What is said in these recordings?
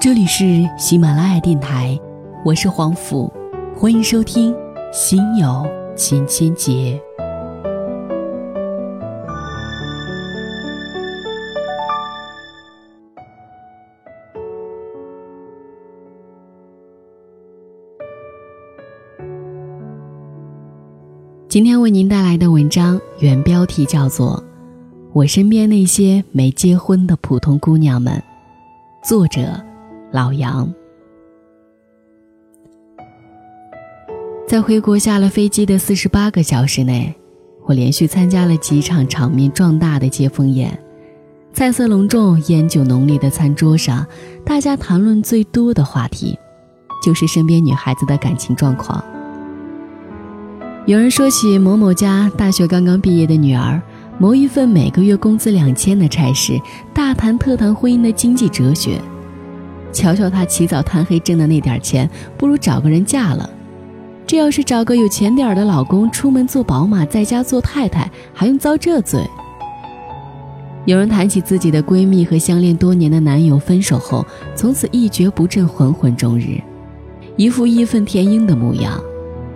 这里是喜马拉雅电台，我是黄甫，欢迎收听《心有千千结》。今天为您带来的文章原标题叫做《我身边那些没结婚的普通姑娘们》，作者。老杨在回国下了飞机的四十八个小时内，我连续参加了几场场面壮大的接风宴。菜色隆重、烟酒浓烈的餐桌上，大家谈论最多的话题，就是身边女孩子的感情状况。有人说起某某家大学刚刚毕业的女儿，谋一份每个月工资两千的差事，大谈特谈婚姻的经济哲学。瞧瞧她起早贪黑挣的那点钱，不如找个人嫁了。这要是找个有钱点的老公，出门坐宝马，在家做太太，还用遭这罪？有人谈起自己的闺蜜和相恋多年的男友分手后，从此一蹶不振，浑浑终日，一副义愤填膺的模样。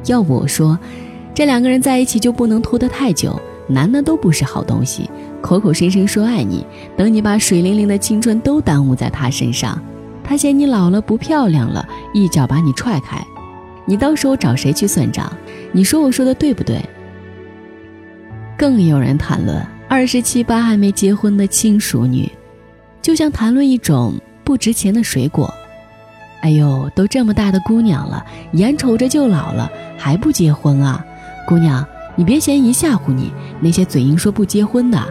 要我说，这两个人在一起就不能拖得太久，男的都不是好东西，口口声声说爱你，等你把水灵灵的青春都耽误在他身上。他嫌你老了不漂亮了，一脚把你踹开，你到时候找谁去算账？你说我说的对不对？更有人谈论二十七八还没结婚的亲熟女，就像谈论一种不值钱的水果。哎呦，都这么大的姑娘了，眼瞅着就老了，还不结婚啊？姑娘，你别嫌姨吓唬你，那些嘴硬说不结婚的。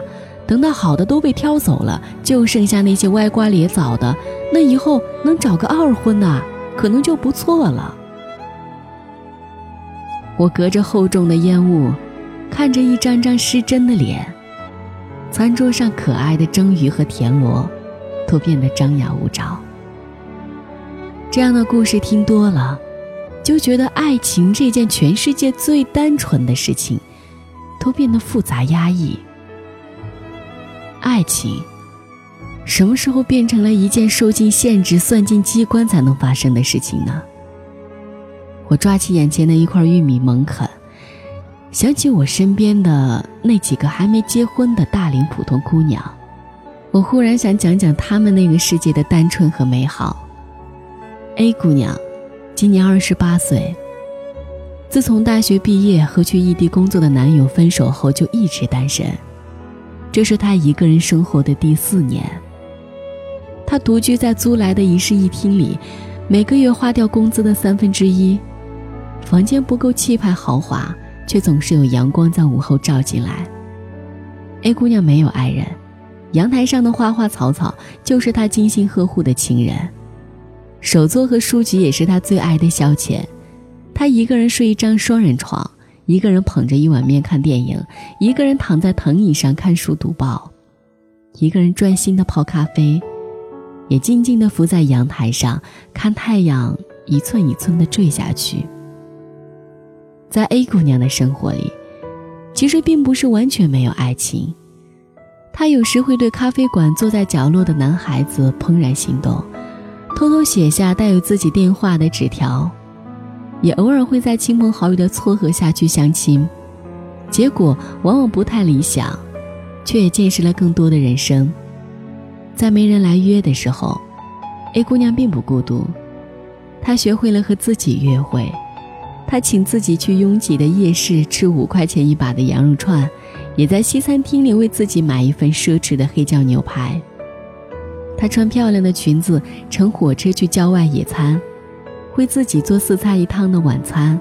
等到好的都被挑走了，就剩下那些歪瓜裂枣的，那以后能找个二婚呐，可能就不错了。我隔着厚重的烟雾，看着一张张失真的脸，餐桌上可爱的蒸鱼和田螺，都变得张牙舞爪。这样的故事听多了，就觉得爱情这件全世界最单纯的事情，都变得复杂压抑。爱情，什么时候变成了一件受尽限制、算尽机关才能发生的事情呢？我抓起眼前的一块玉米猛啃，想起我身边的那几个还没结婚的大龄普通姑娘，我忽然想讲讲她们那个世界的单纯和美好。A 姑娘，今年二十八岁，自从大学毕业和去异地工作的男友分手后，就一直单身。这是他一个人生活的第四年。他独居在租来的一室一厅里，每个月花掉工资的三分之一。房间不够气派豪华，却总是有阳光在午后照进来。A 姑娘没有爱人，阳台上的花花草草就是她精心呵护的情人。手作和书籍也是她最爱的消遣。她一个人睡一张双人床。一个人捧着一碗面看电影，一个人躺在藤椅上看书读报，一个人专心的泡咖啡，也静静的伏在阳台上看太阳一寸一寸的坠下去。在 A 姑娘的生活里，其实并不是完全没有爱情，她有时会对咖啡馆坐在角落的男孩子怦然心动，偷偷写下带有自己电话的纸条。也偶尔会在亲朋好友的撮合下去相亲，结果往往不太理想，却也见识了更多的人生。在没人来约的时候，A 姑娘并不孤独，她学会了和自己约会。她请自己去拥挤的夜市吃五块钱一把的羊肉串，也在西餐厅里为自己买一份奢侈的黑椒牛排。她穿漂亮的裙子乘火车去郊外野餐。会自己做四菜一汤的晚餐，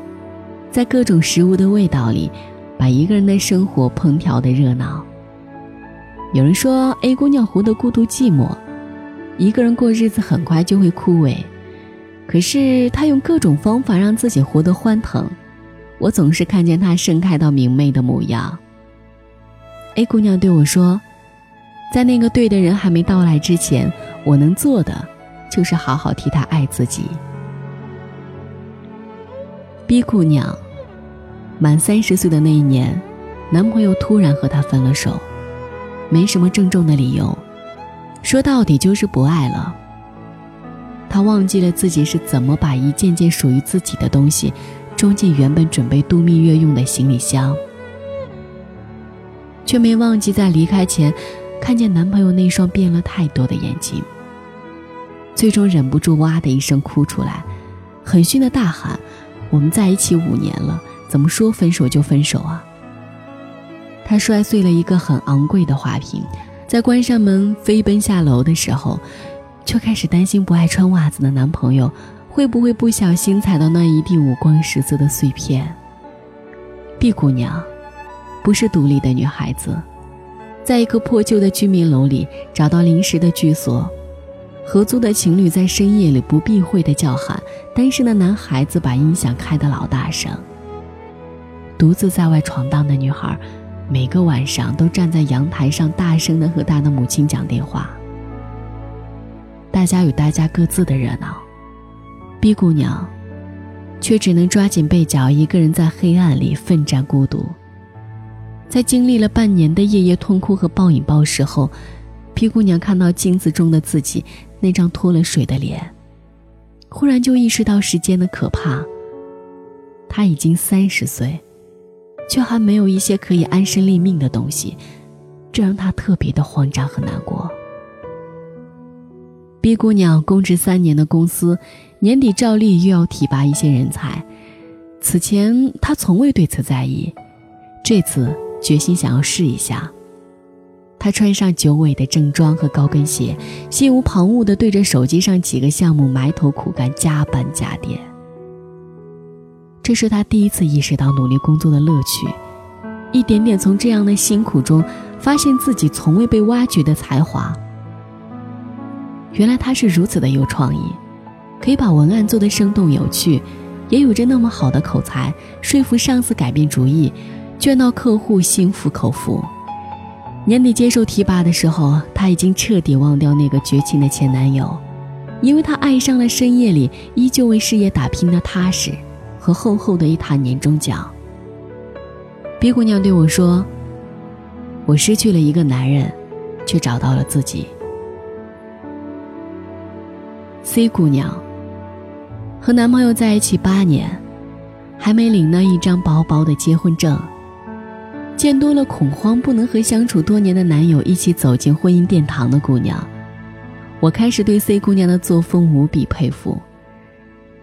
在各种食物的味道里，把一个人的生活烹调的热闹。有人说 A 姑娘活得孤独寂寞，一个人过日子很快就会枯萎。可是她用各种方法让自己活得欢腾，我总是看见她盛开到明媚的模样。A 姑娘对我说，在那个对的人还没到来之前，我能做的就是好好替他爱自己。一姑娘，满三十岁的那一年，男朋友突然和她分了手，没什么郑重的理由，说到底就是不爱了。她忘记了自己是怎么把一件件属于自己的东西装进原本准备度蜜月用的行李箱，却没忘记在离开前看见男朋友那双变了太多的眼睛。最终忍不住哇的一声哭出来，狠心的大喊：“我们在一起五年了，怎么说分手就分手啊？”她摔碎了一个很昂贵的花瓶，在关上门飞奔下楼的时候，就开始担心不爱穿袜子的男朋友会不会不小心踩到那一地五光十色的碎片。毕姑娘，不是独立的女孩子，在一个破旧的居民楼里找到临时的居所。合租的情侣在深夜里不避讳的叫喊，单身的男孩子把音响开得老大声。独自在外闯荡的女孩，每个晚上都站在阳台上，大声的和她的母亲讲电话。大家有大家各自的热闹，B 姑娘，却只能抓紧被角，一个人在黑暗里奋战孤独。在经历了半年的夜夜痛哭和暴饮暴食后，B 姑娘看到镜子中的自己。那张脱了水的脸，忽然就意识到时间的可怕。他已经三十岁，却还没有一些可以安身立命的东西，这让他特别的慌张和难过。B 姑娘公职三年的公司，年底照例又要提拔一些人才，此前她从未对此在意，这次决心想要试一下。他穿上九尾的正装和高跟鞋，心无旁骛地对着手机上几个项目埋头苦干，加班加点。这是他第一次意识到努力工作的乐趣，一点点从这样的辛苦中发现自己从未被挖掘的才华。原来他是如此的有创意，可以把文案做得生动有趣，也有着那么好的口才，说服上司改变主意，劝到客户心服口服。年底接受提拔的时候，她已经彻底忘掉那个绝情的前男友，因为她爱上了深夜里依旧为事业打拼的踏实和厚厚的一沓年终奖。B 姑娘对我说：“我失去了一个男人，却找到了自己。”C 姑娘和男朋友在一起八年，还没领那一张薄薄的结婚证。见多了恐慌，不能和相处多年的男友一起走进婚姻殿堂的姑娘，我开始对 C 姑娘的作风无比佩服。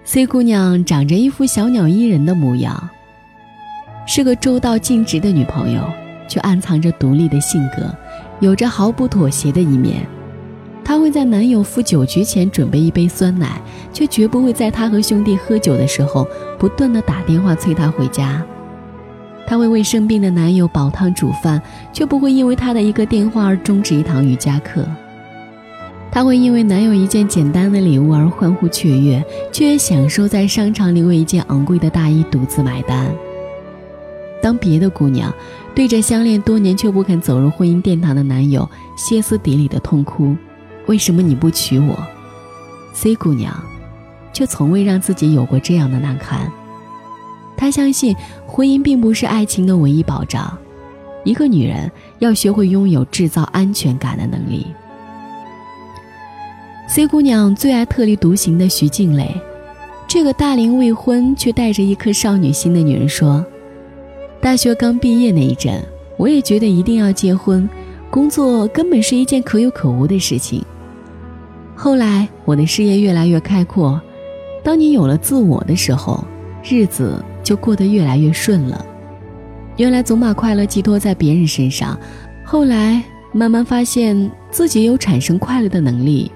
C 姑娘长着一副小鸟依人的模样，是个周到尽职的女朋友，却暗藏着独立的性格，有着毫不妥协的一面。她会在男友赴酒局前准备一杯酸奶，却绝不会在他和兄弟喝酒的时候不断的打电话催他回家。她会为生病的男友煲汤煮饭，却不会因为他的一个电话而终止一堂瑜伽课。她会因为男友一件简单的礼物而欢呼雀跃，却也享受在商场里为一件昂贵的大衣独自买单。当别的姑娘对着相恋多年却不肯走入婚姻殿堂的男友歇斯底里的痛哭：“为什么你不娶我？”C 姑娘却从未让自己有过这样的难堪。她相信，婚姻并不是爱情的唯一保障。一个女人要学会拥有制造安全感的能力。C 姑娘最爱特立独行的徐静蕾，这个大龄未婚却带着一颗少女心的女人说：“大学刚毕业那一阵，我也觉得一定要结婚，工作根本是一件可有可无的事情。后来我的事业越来越开阔，当你有了自我的时候，日子……”就过得越来越顺了。原来总把快乐寄托在别人身上，后来慢慢发现自己有产生快乐的能力。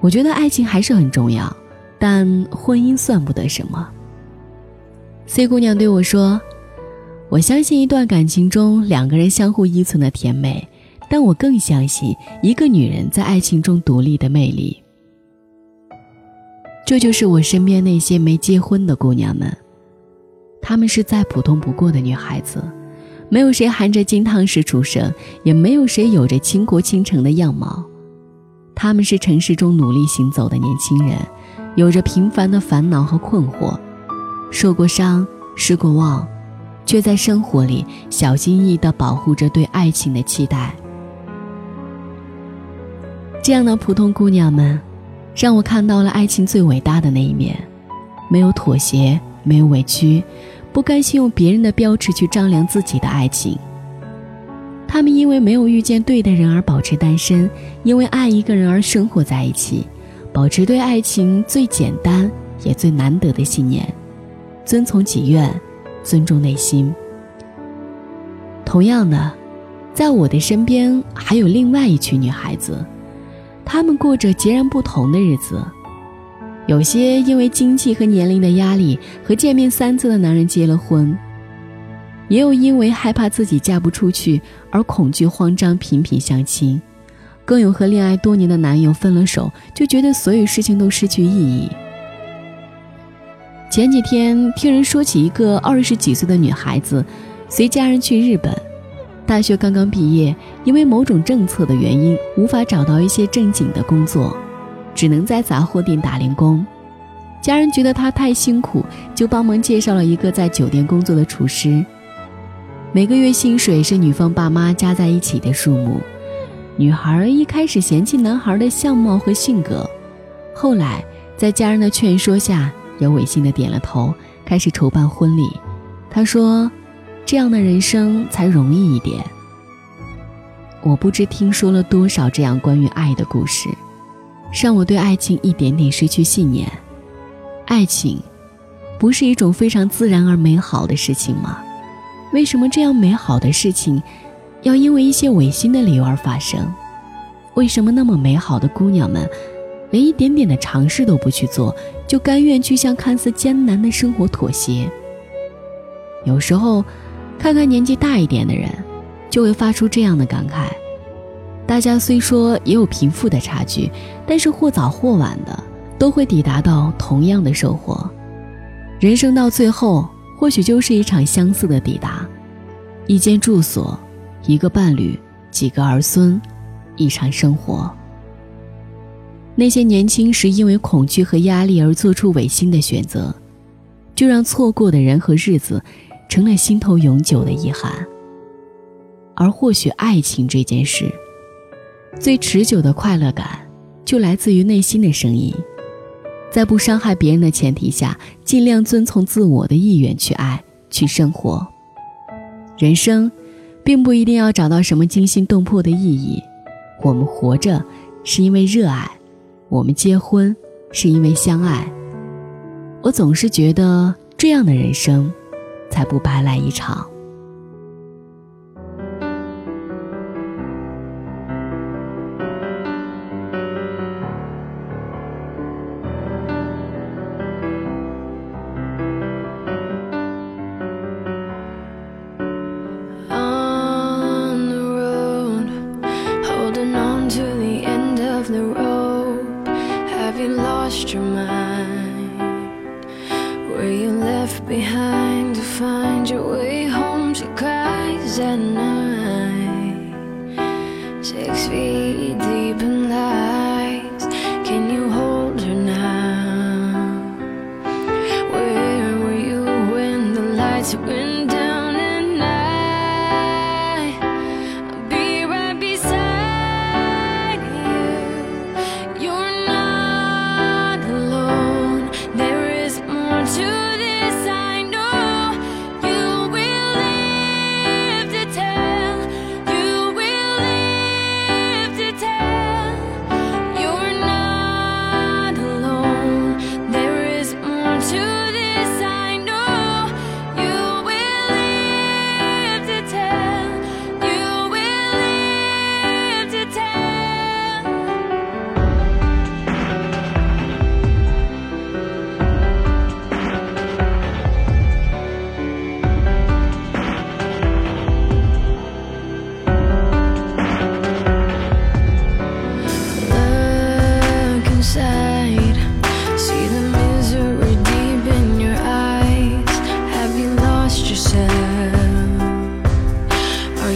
我觉得爱情还是很重要，但婚姻算不得什么。C 姑娘对我说：“我相信一段感情中两个人相互依存的甜美，但我更相信一个女人在爱情中独立的魅力。”这就是我身边那些没结婚的姑娘们。她们是再普通不过的女孩子，没有谁含着金汤匙出生，也没有谁有着倾国倾城的样貌。她们是城市中努力行走的年轻人，有着平凡的烦恼和困惑，受过伤，失过望，却在生活里小心翼翼地保护着对爱情的期待。这样的普通姑娘们，让我看到了爱情最伟大的那一面：没有妥协，没有委屈，不甘心用别人的标尺去丈量自己的爱情。他们因为没有遇见对的人而保持单身，因为爱一个人而生活在一起，保持对爱情最简单也最难得的信念：遵从己愿，尊重内心。同样的，在我的身边还有另外一群女孩子，她们过着截然不同的日子。有些因为经济和年龄的压力，和见面三次的男人结了婚。也有因为害怕自己嫁不出去而恐惧慌张频频相亲，更有和恋爱多年的男友分了手就觉得所有事情都失去意义。前几天听人说起一个二十几岁的女孩子，随家人去日本，大学刚刚毕业，因为某种政策的原因无法找到一些正经的工作，只能在杂货店打零工。家人觉得他太辛苦，就帮忙介绍了一个在酒店工作的厨师。每个月薪水是女方爸妈加在一起的数目。女孩一开始嫌弃男孩的相貌和性格，后来在家人的劝说下，也违心的点了头，开始筹办婚礼。她说：“这样的人生才容易一点。”我不知听说了多少这样关于爱的故事，让我对爱情一点点失去信念。爱情，不是一种非常自然而美好的事情吗？为什么这样美好的事情，要因为一些违心的理由而发生？为什么那么美好的姑娘们，连一点点的尝试都不去做，就甘愿去向看似艰难的生活妥协？有时候，看看年纪大一点的人，就会发出这样的感慨：大家虽说也有贫富的差距，但是或早或晚的，都会抵达到同样的收获。人生到最后。或许就是一场相似的抵达，一间住所，一个伴侣，几个儿孙，一场生活。那些年轻时因为恐惧和压力而做出违心的选择，就让错过的人和日子，成了心头永久的遗憾。而或许爱情这件事，最持久的快乐感，就来自于内心的声音。在不伤害别人的前提下，尽量遵从自我的意愿去爱、去生活。人生，并不一定要找到什么惊心动魄的意义。我们活着，是因为热爱；我们结婚，是因为相爱。我总是觉得，这样的人生，才不白来一场。to win.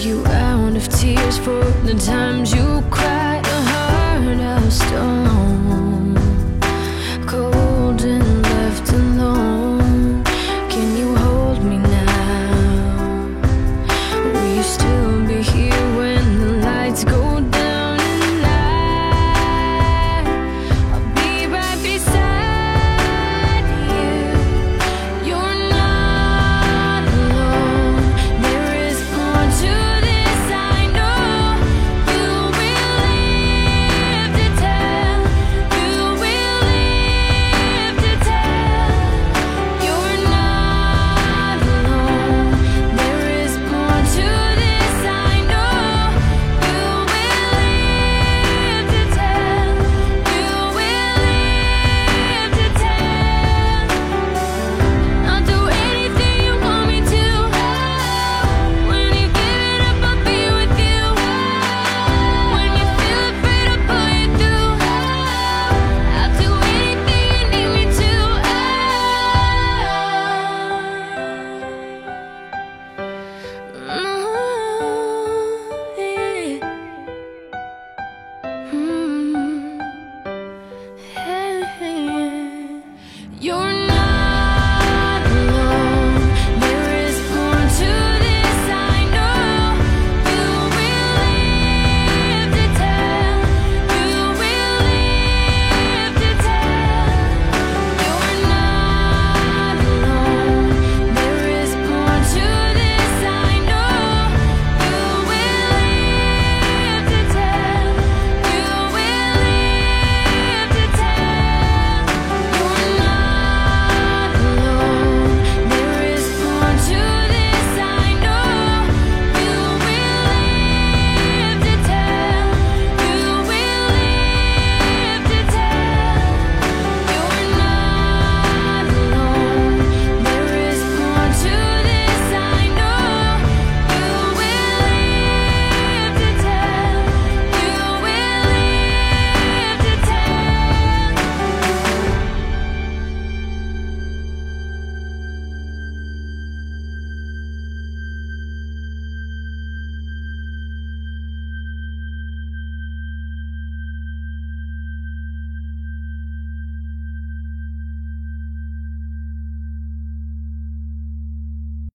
you out of tears for the times you cried a heart of stone.